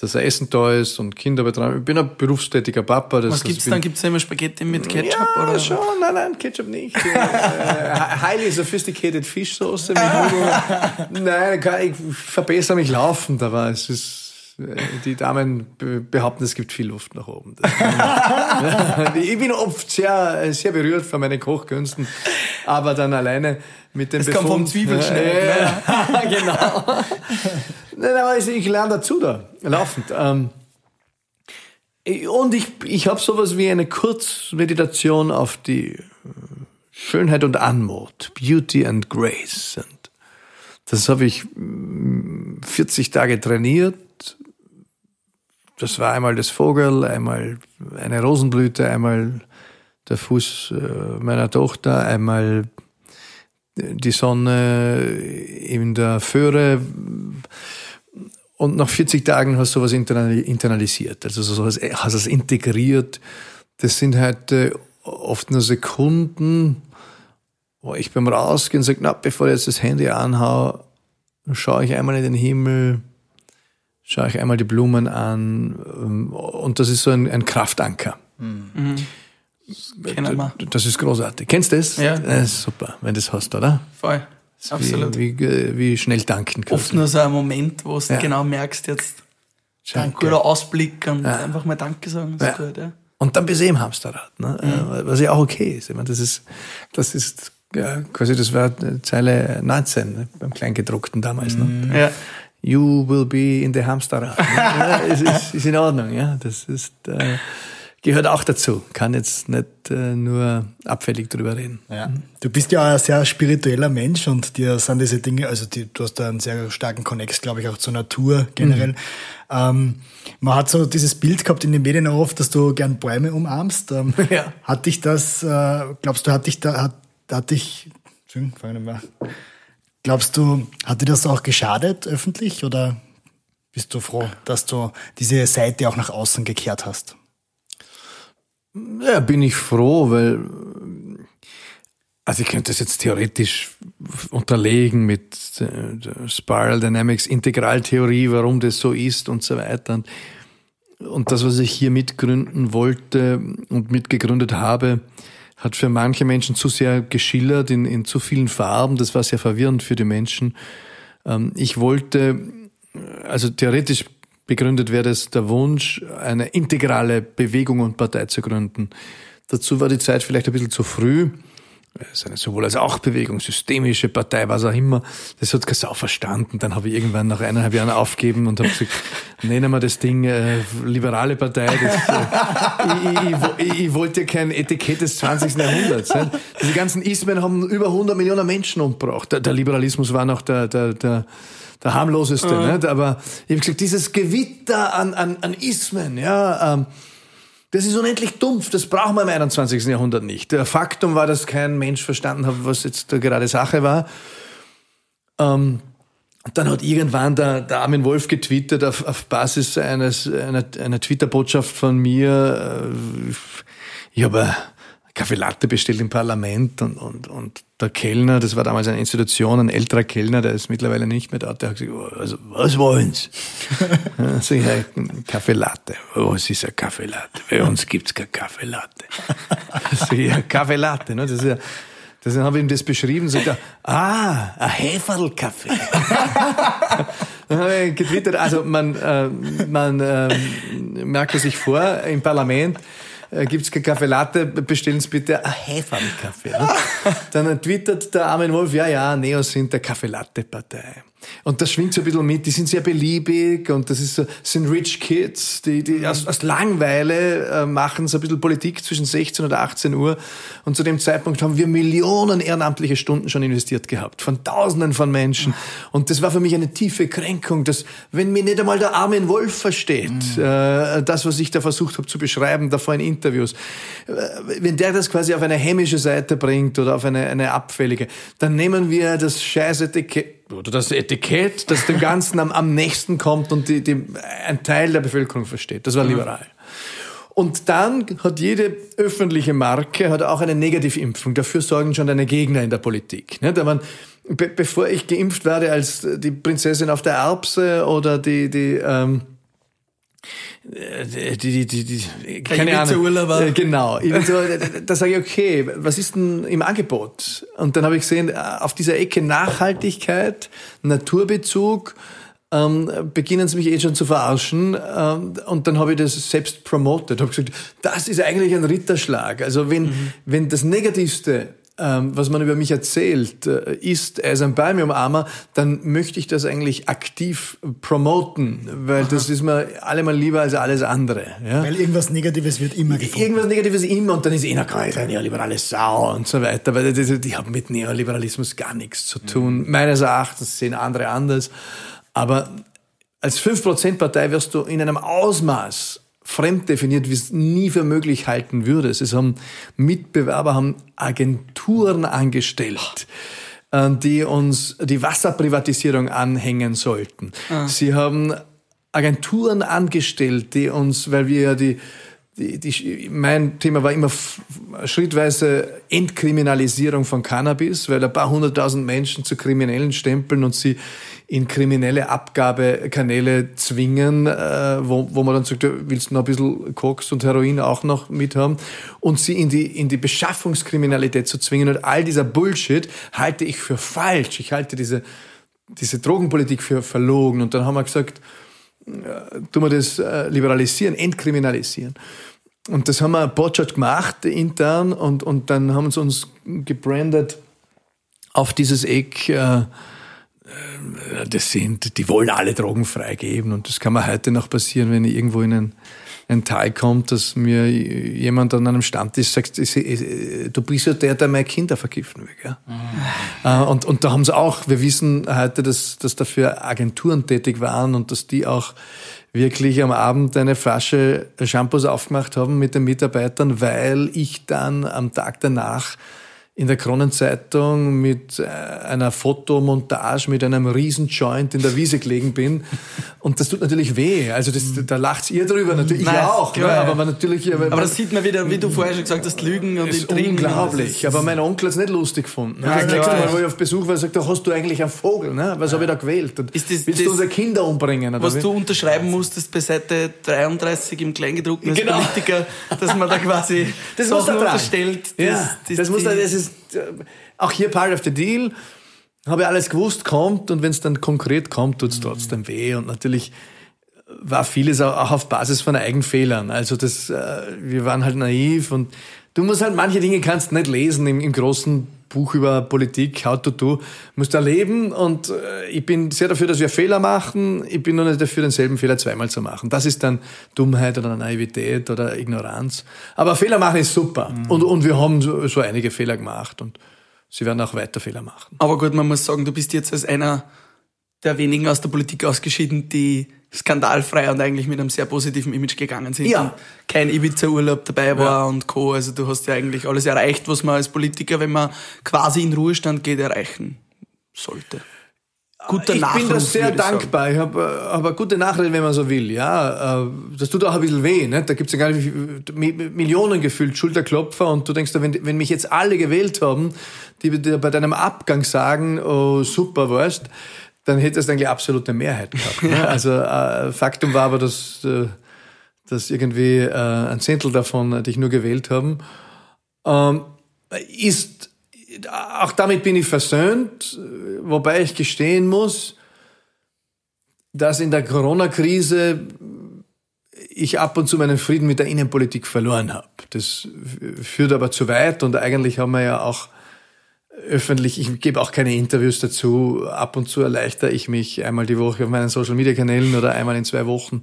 dass er Essen da ist und Kinder betreiben. Ich bin ein berufstätiger Papa. Das, Was gibt's dann? Gibt's da immer Spaghetti mit Ketchup? Ja, oder? schon. Nein, nein, Ketchup nicht. äh, *laughs* highly sophisticated Fischsoße mit *laughs* Nudeln. nein, ich verbessere mich laufend, aber es ist die Damen behaupten, es gibt viel Luft nach oben. *laughs* ich bin oft sehr, sehr berührt von meinen Kochkünsten, aber dann alleine mit dem das Befund. kommt vom Zwiebelschneiden. *laughs* Ja, *laughs* genau. Nein, aber ich lerne dazu da, laufend. Ähm, und ich, ich habe sowas wie eine Kurzmeditation auf die Schönheit und Anmut, Beauty and Grace. Und das habe ich 40 Tage trainiert das war einmal das Vogel, einmal eine Rosenblüte, einmal der Fuß äh, meiner Tochter, einmal die Sonne in der Föhre. Und nach 40 Tagen hast du sowas internalisiert, also sowas, hast es integriert. Das sind halt äh, oft nur Sekunden, wo ich beim Rausgehen sage, na, bevor ich jetzt das Handy anhaue, schaue ich einmal in den Himmel, schaue ich einmal die Blumen an ähm, und das ist so ein, ein Kraftanker. Mhm. Das ist großartig. Kennst du das? Ja. Das ist super, wenn du das hast, oder? Voll. Absolut. Wie, wie, wie schnell danken kannst. Oft nur so ein Moment, wo du ja. genau merkst, jetzt ein guter Ausblick und ja. einfach mal Danke sagen. Ja. Gut, ja. Und dann bist du im Hamsterrad, ne? Mhm. was ja auch okay ist. Ich meine, das ist, das ist ja, quasi, das war Zeile 19 ne? beim Kleingedruckten damals. Ne? Mhm. Ja. You will be in the Hamsterrad. *laughs* ja, ist, ist, ist in Ordnung, ja. Das ist, äh, gehört auch dazu. Kann jetzt nicht äh, nur abfällig drüber reden. Ja. Du bist ja ein sehr spiritueller Mensch und dir sind diese Dinge, also die, du hast da einen sehr starken Connex, glaube ich, auch zur Natur generell. Mhm. Ähm, man hat so dieses Bild gehabt in den Medien oft, dass du gern Bäume umarmst. Ähm, *laughs* ja. Hat dich das, äh, glaubst du, hat dich da, hat, hat dich, glaubst du, hat dir das auch geschadet öffentlich oder bist du froh, dass du diese Seite auch nach außen gekehrt hast? Ja, bin ich froh, weil also ich könnte das jetzt theoretisch unterlegen mit der Spiral Dynamics Integraltheorie, warum das so ist und so weiter. Und das, was ich hier mitgründen wollte und mitgegründet habe, hat für manche Menschen zu sehr geschillert in, in zu vielen Farben. Das war sehr verwirrend für die Menschen. Ähm, ich wollte, also theoretisch begründet wäre es der Wunsch, eine integrale Bewegung und Partei zu gründen. Dazu war die Zeit vielleicht ein bisschen zu früh. Es ist eine sowohl als auch Bewegung, systemische Partei, was auch immer. Das hat keine Sau verstanden. Dann habe ich irgendwann nach eineinhalb Jahren aufgeben und habe gesagt, *laughs* nennen wir das Ding äh, liberale Partei. Das, äh, ich, ich, ich, wollte ja kein Etikett des 20. Jahrhunderts. Ne? Diese ganzen Ismen haben über 100 Millionen Menschen umgebracht. Der, der Liberalismus war noch der, der, der der harmloseste. Mhm. Nicht? Aber ich habe gesagt, dieses Gewitter an, an, an Ismen, ja, ähm, das ist unendlich dumpf, das brauchen wir im 21. Jahrhundert nicht. Der Faktum war, dass kein Mensch verstanden hat, was jetzt da gerade Sache war. Ähm, dann hat irgendwann der, der Armin Wolf getwittert auf, auf Basis eines, einer, einer Twitter-Botschaft von mir. Äh, ich habe Kaffee Latte bestellt im Parlament und, und, und der Kellner, das war damals eine Institution, ein älterer Kellner, der ist mittlerweile nicht mehr da, der hat gesagt, oh, also, was wollen's? *laughs* also, ja, Kaffee Latte. Oh, es ist ein Kaffee Latte. Bei uns gibt's kein Kaffee Latte. also, ja, Kaffee Latte, ne? Das ist ja, dann habe ich ihm das beschrieben, sagt er, ah, ein Heferlkaffee. *laughs* dann habe ich getwittert, also man, äh, man äh, merkt sich vor im Parlament, äh, gibt's kein Kaffee Latte, bestellen Sie bitte ein Heferlkaffee. Ne? *laughs* Dann twittert der Armin Wolf, ja, ja, Neos sind der Kaffee Latte Partei. Und das schwingt so ein bisschen mit, die sind sehr beliebig und das ist so, sind Rich Kids, die, die aus, aus Langweile äh, machen so ein bisschen Politik zwischen 16 und 18 Uhr. Und zu dem Zeitpunkt haben wir Millionen ehrenamtliche Stunden schon investiert gehabt, von Tausenden von Menschen. Und das war für mich eine tiefe Kränkung, dass, wenn mir nicht einmal der Armin Wolf versteht, mhm. äh, das, was ich da versucht habe zu beschreiben, davor in Interviews, äh, wenn der das quasi auf eine hämische Seite bringt oder auf eine, eine abfällige, dann nehmen wir das scheiß Etikett oder das Etikett, das dem Ganzen am, am nächsten kommt und die, die, ein Teil der Bevölkerung versteht. Das war liberal. Und dann hat jede öffentliche Marke hat auch eine Negativimpfung. Dafür sorgen schon deine Gegner in der Politik. Nicht? Aber be bevor ich geimpft werde als die Prinzessin auf der Erbse oder die, die ähm, die, die, die, die keine Ahnung. Urlauber. Äh, genau. So, *laughs* da sage ich, okay, was ist denn im Angebot? Und dann habe ich gesehen, äh, auf dieser Ecke Nachhaltigkeit, Naturbezug, ähm, beginnen sie mich eh schon zu verarschen. Ähm, und dann habe ich das selbst promotet. Habe gesagt, das ist eigentlich ein Ritterschlag. Also wenn, mhm. wenn das Negativste was man über mich erzählt, äh, ist, er ist ein Premium-Armer, dann möchte ich das eigentlich aktiv promoten, weil Aha. das ist mir allemal lieber als alles andere. Ja? Weil irgendwas Negatives wird immer gefunden. Irgendwas Negatives immer und dann ist eh noch eine neoliberale Sau und so weiter, weil die, die haben mit Neoliberalismus gar nichts zu tun. Mhm. Meines Erachtens sehen andere anders. Aber als 5%-Partei wirst du in einem Ausmaß fremd definiert, wie es nie für möglich halten würde. Es haben Mitbewerber, haben Agenturen angestellt, äh, die uns die Wasserprivatisierung anhängen sollten. Ah. Sie haben Agenturen angestellt, die uns, weil wir ja die, die, die, mein Thema war immer schrittweise Entkriminalisierung von Cannabis, weil ein paar hunderttausend Menschen zu Kriminellen stempeln und sie in kriminelle Abgabekanäle zwingen, äh, wo, wo man dann sagt, willst du noch ein bisschen Koks und Heroin auch noch mithaben und sie in die, in die Beschaffungskriminalität zu zwingen und all dieser Bullshit halte ich für falsch. Ich halte diese, diese Drogenpolitik für verlogen und dann haben wir gesagt, tun wir das äh, liberalisieren, entkriminalisieren. Und das haben wir Botschaft gemacht intern und, und dann haben sie uns gebrandet auf dieses Eck, äh, das sind, die wollen alle Drogen freigeben und das kann mir heute noch passieren, wenn ich irgendwo in ein, ein Tal kommt, dass mir jemand an einem Stammtisch sagt, du bist ja der, der meine Kinder vergiften will. Gell? Mhm. Und, und da haben sie auch, wir wissen heute, dass, dass dafür Agenturen tätig waren und dass die auch wirklich am Abend eine Flasche Shampoos aufgemacht haben mit den Mitarbeitern, weil ich dann am Tag danach in der Kronenzeitung mit äh, einer Fotomontage mit einem riesen Joint in der Wiese gelegen bin. Und das tut natürlich weh. Also das, da lacht's ihr drüber, natürlich Nein, ich auch. Ne? Aber man natürlich. Aber, aber das sieht man wieder, wie du vorher schon gesagt hast, Lügen und ist unglaublich. Ist, aber mein Onkel hat es nicht lustig gefunden. Ja, das nächste Mal, wo ich auf Besuch war, sagt er, hast du eigentlich einen Vogel? Ne? Was ja. habe ich da gewählt? Und ist das, willst das, du unsere Kinder umbringen? was wie? du unterschreiben musstest bei Seite 33 im Kleingedruckten als genau. Politiker, dass man da quasi das Sachen unterstellt. Ja, das, das, das muss da, das ist ist äh, auch hier part of the deal. Habe alles gewusst, kommt und wenn es dann konkret kommt, tut es trotzdem weh. Und natürlich war vieles auch auf Basis von Eigenfehlern. Also das, äh, wir waren halt naiv und du musst halt manche Dinge kannst nicht lesen im, im großen Buch über Politik, How to Do, musst erleben und äh, ich bin sehr dafür, dass wir Fehler machen. Ich bin nur nicht dafür, denselben Fehler zweimal zu machen. Das ist dann Dummheit oder Naivität oder Ignoranz. Aber Fehler machen ist super mhm. und, und wir haben so, so einige Fehler gemacht und sie werden auch weiter Fehler machen. Aber gut, man muss sagen, du bist jetzt als einer der wenigen aus der Politik ausgeschieden, die skandalfrei und eigentlich mit einem sehr positiven Image gegangen sind. Ja. kein Ibiza-Urlaub dabei war ja. und Co. Also du hast ja eigentlich alles erreicht, was man als Politiker, wenn man quasi in Ruhestand geht, erreichen sollte. Guter ich Nachruf, bin da sehr dankbar. Ich habe hab eine gute Nachricht, wenn man so will. Ja, äh, das tut auch ein bisschen weh. Ne? Da gibt es ja gar nicht Millionen gefühlt Schulterklopfer und du denkst, wenn, wenn mich jetzt alle gewählt haben, die bei deinem Abgang sagen, oh super, weißt dann hättest du eigentlich absolute Mehrheit gehabt. Ne? *laughs* Also äh, Faktum war aber, dass, äh, dass irgendwie äh, ein Zehntel davon dich nur gewählt haben. Ähm, ist, auch damit bin ich versöhnt, wobei ich gestehen muss, dass in der Corona-Krise ich ab und zu meinen Frieden mit der Innenpolitik verloren habe. Das führt aber zu weit und eigentlich haben wir ja auch öffentlich, ich gebe auch keine Interviews dazu. Ab und zu erleichter ich mich einmal die Woche auf meinen Social Media Kanälen oder einmal in zwei Wochen,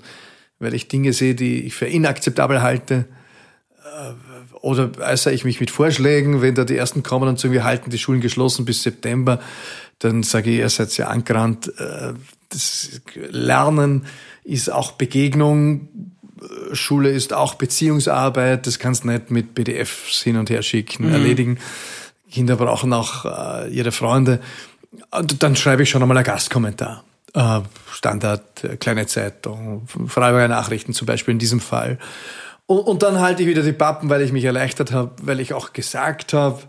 weil ich Dinge sehe, die ich für inakzeptabel halte. Äh, oder äußere ich mich mit Vorschlägen, wenn da die ersten kommen und sagen, wir halten die Schulen geschlossen bis September, dann sage ich, ihr seid sehr angerannt. Äh, das Lernen ist auch Begegnung. Schule ist auch Beziehungsarbeit. Das kannst du nicht mit PDFs hin und her schicken, mhm. erledigen. Kinder brauchen auch äh, ihre Freunde. Und dann schreibe ich schon einmal einen Gastkommentar. Äh, Standard, äh, kleine Zeitung, Freiburger Nachrichten zum Beispiel in diesem Fall. Und, und dann halte ich wieder die Pappen, weil ich mich erleichtert habe, weil ich auch gesagt habe,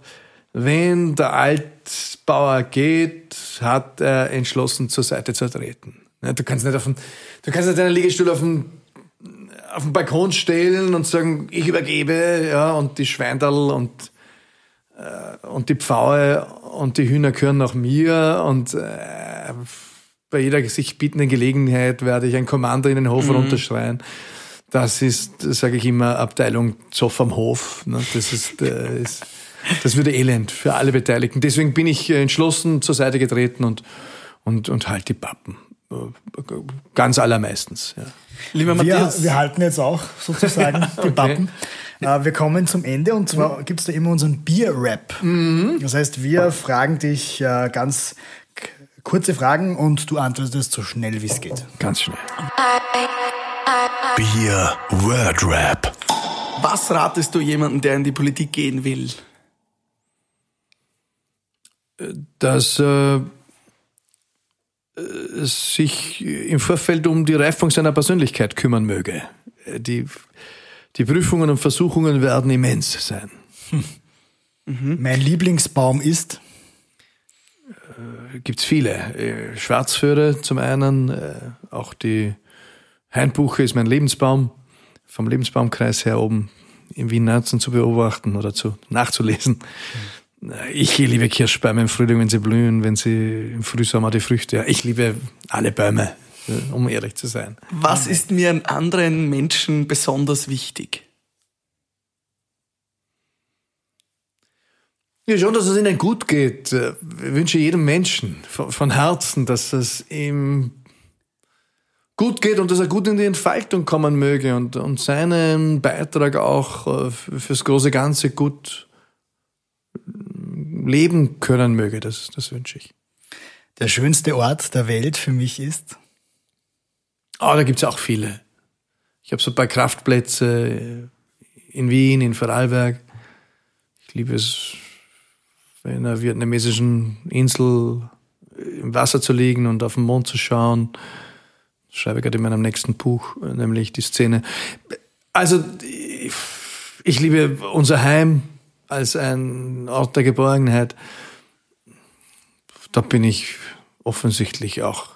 wenn der Altbauer geht, hat er entschlossen zur Seite zu treten. Du kannst nicht auf den, du kannst nicht deinen Liegestuhl auf den, auf den Balkon stellen und sagen, ich übergebe, ja, und die Schweindal und und die Pfaue und die Hühner gehören nach mir und äh, bei jeder sich bietenden Gelegenheit werde ich ein Kommando in den Hof mhm. runterschreien. Das ist, sage ich immer, Abteilung Zoff am Hof. Ne? Das ist, äh, ist, das würde elend für alle Beteiligten. Deswegen bin ich entschlossen zur Seite getreten und, und, und halt die Pappen. Ganz allermeistens. Ja. Lieber Matthias. Wir, wir halten jetzt auch sozusagen *laughs* die Pappen. Äh, wir kommen zum Ende und zwar mhm. gibt es da immer unseren Bier-Rap. Mhm. Das heißt, wir fragen dich äh, ganz kurze Fragen und du antwortest so schnell wie es geht. Ganz schnell. Bier Word Rap. Was ratest du jemandem, der in die Politik gehen will? Dass äh, äh, sich im Vorfeld um die Reifung seiner Persönlichkeit kümmern möge. Äh, die, die Prüfungen und Versuchungen werden immens sein. Hm. Mhm. Mein Lieblingsbaum ist? Äh, gibt's viele. Äh, Schwarzföhre zum einen, äh, auch die Hainbuche ist mein Lebensbaum. Vom Lebensbaumkreis her oben im Wien Nerzen zu beobachten oder zu nachzulesen. Mhm. Ich liebe Kirschbäume im Frühling, wenn sie blühen, wenn sie im Frühsommer die Früchte. Ja, ich liebe alle Bäume, um ehrlich zu sein. Was ist mir an anderen Menschen besonders wichtig? Ja, schon, dass es ihnen gut geht. Ich wünsche jedem Menschen von Herzen, dass es ihm gut geht und dass er gut in die Entfaltung kommen möge und, und seinen Beitrag auch äh, fürs große Ganze gut leben können möge. Das, das wünsche ich. Der schönste Ort der Welt für mich ist? Ah, oh, da gibt's auch viele. Ich habe so ein paar Kraftplätze in Wien, in Vorarlberg. Ich liebe es in einer vietnamesischen Insel im Wasser zu liegen und auf den Mond zu schauen. Das schreibe ich gerade in meinem nächsten Buch, nämlich die Szene. Also, ich liebe unser Heim als ein Ort der Geborgenheit. Da bin ich offensichtlich auch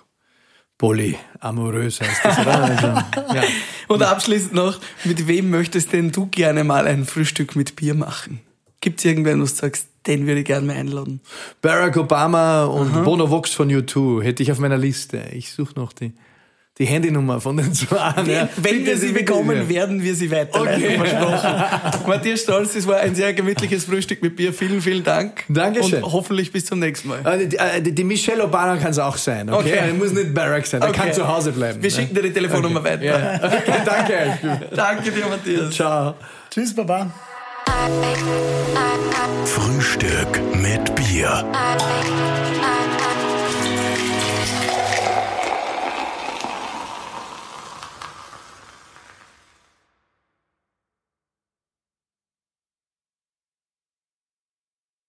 polyamorös heißt das, oder? Also, ja. *laughs* Und abschließend noch, mit wem möchtest denn du gerne mal ein Frühstück mit Bier machen? Gibt es irgendwen, wo du sagst, den würde ich gerne mal einladen? Barack Obama und Aha. Bono Vox von U2 hätte ich auf meiner Liste. Ich suche noch die, die Handynummer von den zwei. Ja. Wenn wir sie bekommen, werden wir sie weiterleiten, okay. versprochen. *laughs* Matthias Stolz, es war ein sehr gemütliches Frühstück mit Bier. Vielen, vielen Dank. Dankeschön. Und hoffentlich bis zum nächsten Mal. Äh, die, äh, die Michelle Obama kann es auch sein, okay? okay. muss nicht Barack sein, er okay. kann zu Hause bleiben. Wir ne? schicken dir die Telefonnummer okay. weiter. Ja. Okay, *laughs* danke. danke dir, Matthias. Ciao. Tschüss, Baba. Frühstück mit Bier.